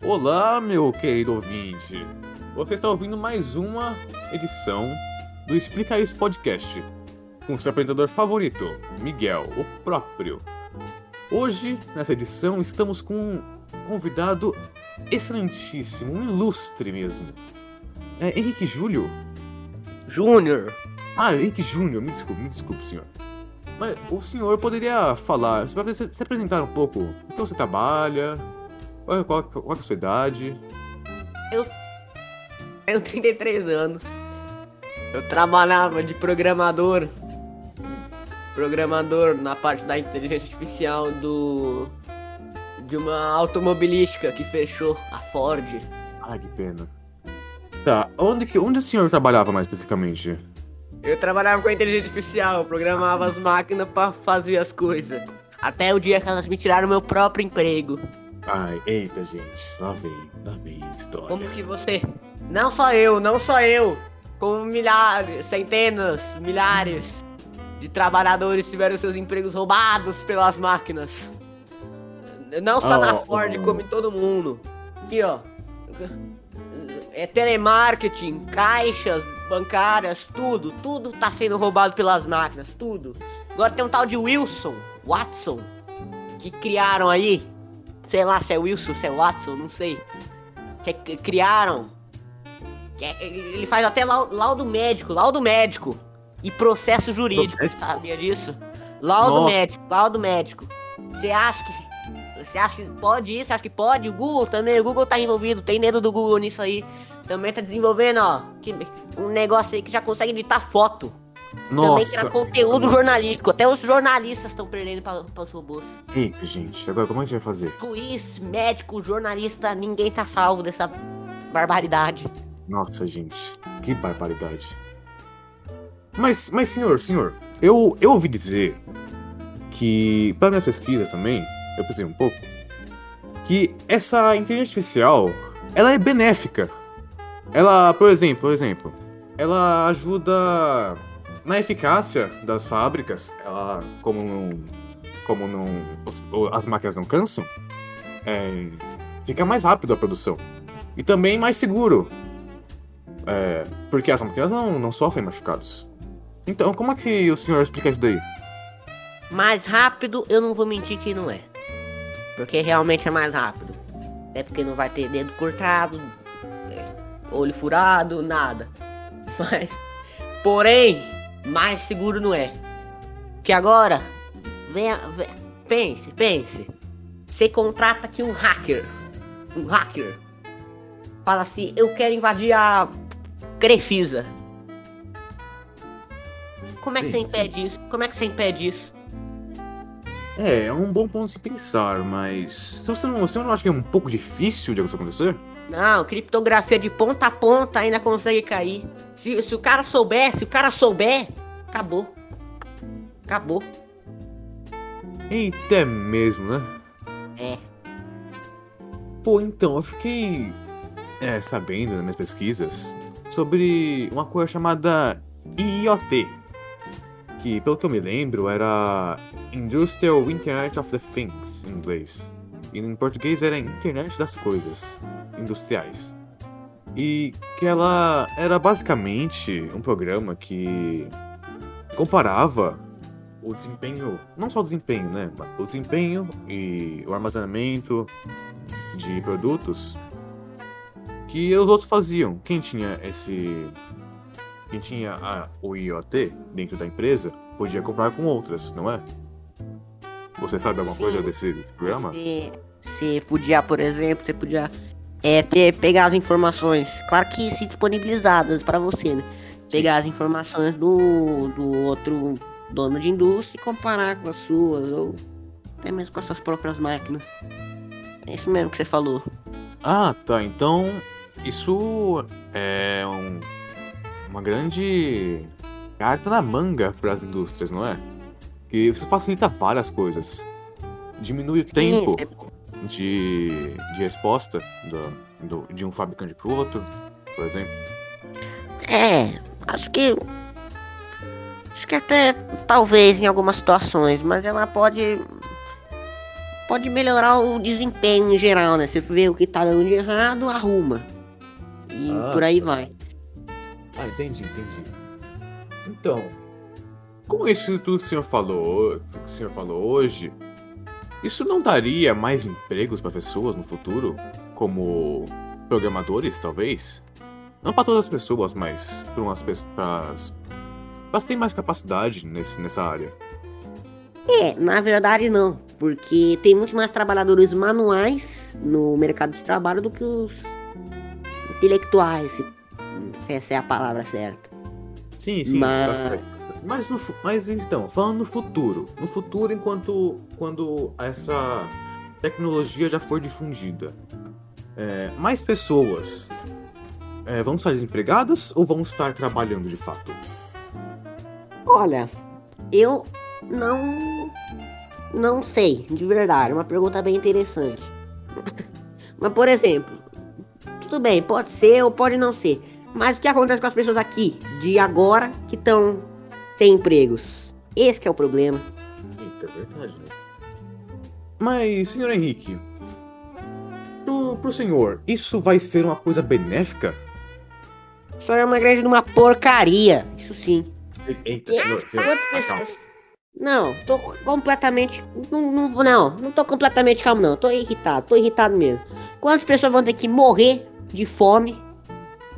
Olá, meu querido ouvinte! Você está ouvindo mais uma edição do Explica Isso Podcast, com seu apresentador favorito, Miguel, o próprio. Hoje, nessa edição, estamos com um convidado excelentíssimo, um ilustre mesmo. É Henrique Júlio? Júnior. Ah, Henrique Júnior, me desculpe, me desculpe, senhor. Mas o senhor poderia falar, se apresentar um pouco, o que você trabalha, qual, qual, qual é a sua idade? Eu tenho 33 anos. Eu trabalhava de programador. Programador na parte da inteligência artificial do. De uma automobilística que fechou, a Ford. Ah, que pena. Tá, onde, que, onde o senhor trabalhava mais especificamente? Eu trabalhava com a inteligência artificial, eu programava as máquinas pra fazer as coisas. Até o dia que elas me tiraram meu próprio emprego. Ai, eita, gente. Lá vem, lá vem a história. Como que você. Não só eu, não só eu. Como milhares, centenas, milhares de trabalhadores tiveram seus empregos roubados pelas máquinas. Não só Oh, na Ford, oh. como em todo mundo. Aqui, ó. É telemarketing, caixas bancárias, tudo. Tudo tá sendo roubado pelas máquinas, tudo. Agora tem um tal de Wilson, Watson, que criaram aí. Sei lá se é Wilson, se é Watson, não sei. Que, que criaram. Que é- ele faz até lau- laudo médico, laudo médico. E processo jurídico, Médico? sabia disso? Laudo Nossa. médico, laudo médico. Você acha que. Você acha que pode isso? Você acha que pode? O Google também, o Google tá envolvido, tem dedo do Google nisso aí. Também tá desenvolvendo, ó, que- um negócio aí que já consegue editar foto. Também criar Nossa. conteúdo Nossa. jornalístico. Até os jornalistas estão perdendo para os robôs. Eita, gente. Agora como a gente vai fazer? Juiz, médico, jornalista, ninguém tá salvo dessa barbaridade. Nossa, gente. Que barbaridade. Mas, mas senhor, senhor, eu, eu ouvi dizer que, para minha pesquisa também, eu pensei um pouco, que essa inteligência artificial, ela é benéfica. Ela, por exemplo, por exemplo, ela ajuda na eficácia das fábricas. Ela, como não, como não, as máquinas não cansam, é, fica mais rápido a produção e também mais seguro. É, porque as máquinas não, não sofrem machucados. Então, como é que o senhor explica isso daí? Mais rápido, eu não vou mentir que não é. Porque realmente é mais rápido. É porque não vai ter dedo cortado, é, olho furado, nada. Mas, porém, mais seguro não é. Que agora, venha, ve- pense, pense. Você contrata aqui um hacker. Um hacker. Fala assim, eu quero invadir a Crefisa. Como é que você Sim, impede isso? Como é que você impede isso? É, é um bom ponto de se pensar, mas. Você não, você não acha que é um pouco difícil de isso acontecer? Não, criptografia de ponta a ponta ainda consegue cair. Se, se o cara souber, se o cara souber, acabou. Acabou. Eita, é mesmo, né? É. Pô, então, eu fiquei é, sabendo nas minhas pesquisas sobre uma coisa chamada IoT. Que, pelo que eu me lembro, era Industrial Internet of the Things, em inglês. E em português era Internet das Coisas Industriais. E que ela era basicamente um programa que comparava o desempenho, não só o desempenho, né? O desempenho e o armazenamento de produtos que os outros faziam. Quem tinha esse. Quem tinha a, o IoT dentro da empresa podia comprar com outras, não é? Você sabe alguma Sim. coisa desse, desse programa? Você, você podia, por exemplo, você podia é, ter, pegar as informações, claro que se disponibilizadas para você, né? Pegar as informações do, do outro dono de indústria e comparar com as suas, ou até mesmo com as suas próprias máquinas. É isso mesmo que você falou. Ah, tá. Então, isso é um- uma grande carta na manga para as indústrias, não é? Que isso facilita várias coisas. Diminui o tempo Sim, de, de resposta do, do- de um fabricante para o outro, por exemplo. É, acho que. Acho que até talvez em algumas situações, mas ela pode pode melhorar o desempenho em geral, né? Você vê o que tá dando de errado, arruma. E Ah. por aí vai. Ah, entendi, entendi. Então, com isso tudo que o senhor falou, que o senhor falou hoje, isso não daria mais empregos para pessoas no futuro, como programadores, talvez? Não para todas as pessoas, mas para umas pessoas, para as que têm mais capacidade nesse, nessa área. É, na verdade não, porque tem muito mais trabalhadores manuais no mercado de trabalho do que os intelectuais, se essa é a palavra certa. Sim, sim, Mas- está certo. Mas, no, mas então, falando no futuro. No futuro, enquanto quando essa tecnologia já for difundida, é, mais pessoas é, vão estar desempregadas ou vão estar trabalhando de fato? Olha, eu não não sei, de verdade, é uma pergunta bem interessante. Mas por exemplo, tudo bem, pode ser ou pode não ser. Mas o que acontece com as pessoas aqui de agora que estão sem empregos? Esse que é o problema. Eita, é verdade, né? Mas, senhor Henrique, pro, pro senhor, isso vai ser uma coisa benéfica? Só é uma igreja de uma porcaria, isso sim. Eita, senhor? Não, tô completamente. Não, não, não, não tô completamente calmo, não. Tô irritado, tô irritado mesmo. Quantas pessoas vão ter que morrer de fome,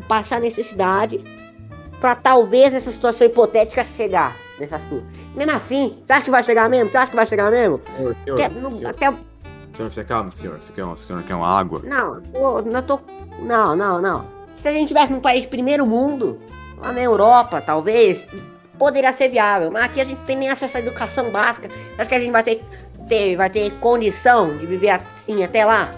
passar necessidade, pra talvez essa situação hipotética chegar nessa situação? Mesmo assim, você acha que vai chegar mesmo? Você acha que vai chegar mesmo? Senhor, senhor, Quer- não- senhor, até, senhor, você calma, senhor. Você quer, uma, senhor quer uma água? não, eu não tô. Não, não, não. Se a gente tivesse num país de primeiro mundo, lá na Europa, talvez, poderia ser viável. Mas aqui a gente tem nem acesso à educação básica. Acho que a gente vai ter, ter, vai ter condição de viver assim até lá.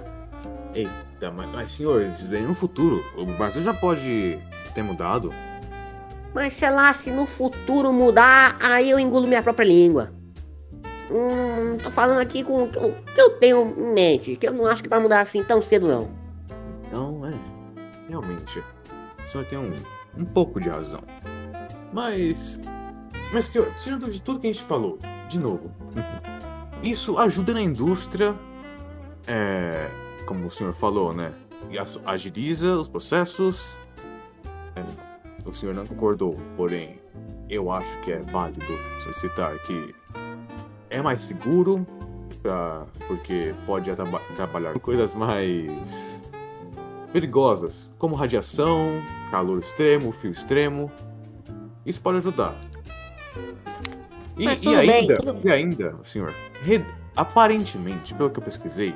Eita, mas, mas senhor, isso daí no futuro. O Brasil já pode ter mudado. Mas sei lá, se no futuro mudar, aí eu engulo minha própria língua. Hum, tô falando aqui com o que eu tenho em mente, que eu não acho que vai mudar assim tão cedo não. Então, é. Realmente. O senhor tem um, um pouco de razão. Mas. Mas, senhor, tirando de tudo que a gente falou, de novo. Isso ajuda na indústria. É. Como o senhor falou, né? E agiliza os processos. É, o senhor não concordou, porém, eu acho que é válido solicitar que é mais seguro, pra, porque pode trabalhar coisas mais perigosas, como radiação, calor extremo, frio extremo. Isso pode ajudar. E, e bem, ainda, tudo- e ainda, senhor, re- aparentemente, pelo que eu pesquisei,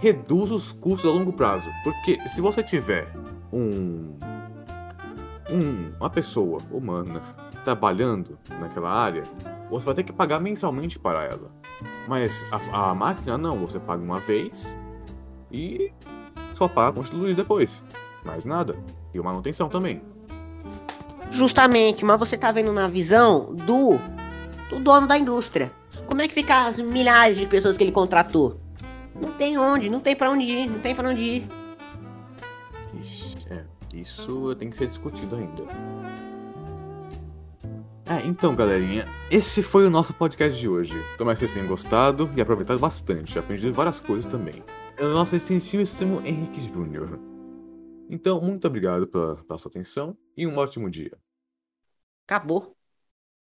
reduz os custos a longo prazo. Porque se você tiver um, um- uma pessoa humana trabalhando naquela área, você vai ter que pagar mensalmente para ela. Mas a, a máquina não, você paga uma vez e só paga quando luz depois. Mais nada. E manutenção também. Justamente, mas você tá vendo na visão do, do dono da indústria. Como é que fica as milhares de pessoas que ele contratou? Não tem onde, não tem pra onde ir, não tem pra onde ir. Ixi, é, isso tem que ser discutido ainda. É, então, galerinha, esse foi o nosso podcast de hoje. Tomara que vocês tenham gostado e aproveitado bastante, aprendido várias coisas também. É o nosso excelentíssimo Henrique Júnior. Então, muito obrigado pela, pela sua atenção e um ótimo dia. Acabou.